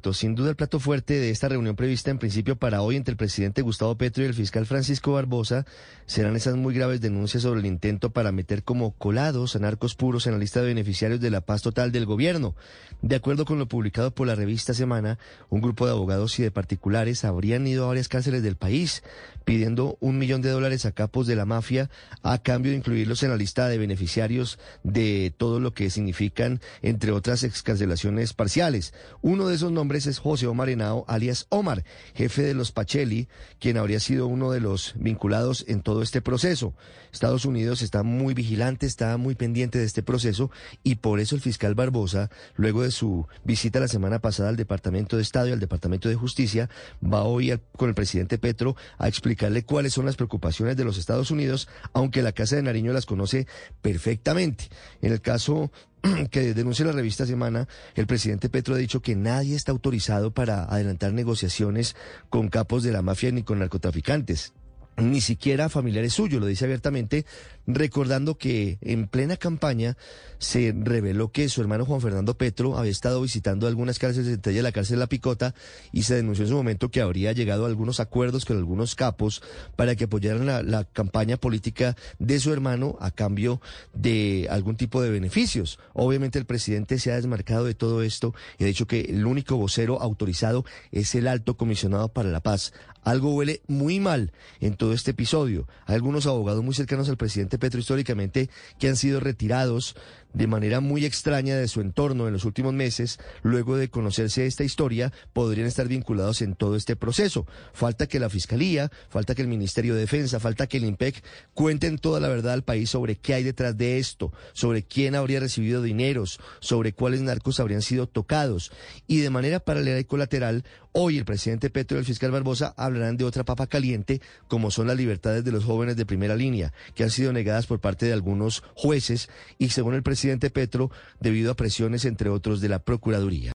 Sin duda el plato fuerte de esta reunión prevista en principio para hoy entre el presidente Gustavo Petro y el fiscal Francisco Barbosa serán esas muy graves denuncias sobre el intento para meter como colados a narcos puros en la lista de beneficiarios de la paz total del gobierno. De acuerdo con lo publicado por la revista Semana, un grupo de abogados y de particulares habrían ido a varias cárceles del país pidiendo un millón de dólares a capos de la mafia a cambio de incluirlos en la lista de beneficiarios de todo lo que significan, entre otras, excarcelaciones parciales. Uno de esos nombres es José Omar Henao, alias Omar, jefe de los Pacheli, quien habría sido uno de los vinculados en todo este proceso. Estados Unidos está muy vigilante, está muy pendiente de este proceso y por eso el fiscal Barbosa, luego de su visita la semana pasada al Departamento de Estado y al Departamento de Justicia, va hoy con el presidente Petro a explicarle cuáles son las preocupaciones de los Estados Unidos, aunque la Casa de Nariño las conoce perfectamente. En el caso que denuncia la revista Semana, el presidente Petro ha dicho que nadie está autorizado para adelantar negociaciones con capos de la mafia ni con narcotraficantes ni siquiera familiares suyos, lo dice abiertamente, recordando que en plena campaña se reveló que su hermano Juan Fernando Petro había estado visitando algunas cárceles, entre ellas la cárcel La Picota, y se denunció en su momento que habría llegado a algunos acuerdos con algunos capos para que apoyaran la, la campaña política de su hermano a cambio de algún tipo de beneficios. Obviamente el presidente se ha desmarcado de todo esto y ha dicho que el único vocero autorizado es el alto comisionado para la paz. Algo huele muy mal en este episodio. Hay algunos abogados muy cercanos al presidente Petro históricamente que han sido retirados de manera muy extraña de su entorno en los últimos meses, luego de conocerse esta historia, podrían estar vinculados en todo este proceso. Falta que la Fiscalía, falta que el Ministerio de Defensa, falta que el IMPEC cuenten toda la verdad al país sobre qué hay detrás de esto, sobre quién habría recibido dineros, sobre cuáles narcos habrían sido tocados. Y de manera paralela y colateral, hoy el presidente Petro y el fiscal Barbosa hablarán de otra papa caliente, como son las libertades de los jóvenes de primera línea, que han sido negadas por parte de algunos jueces y según el presidente presidente Petro debido a presiones, entre otros, de la Procuraduría.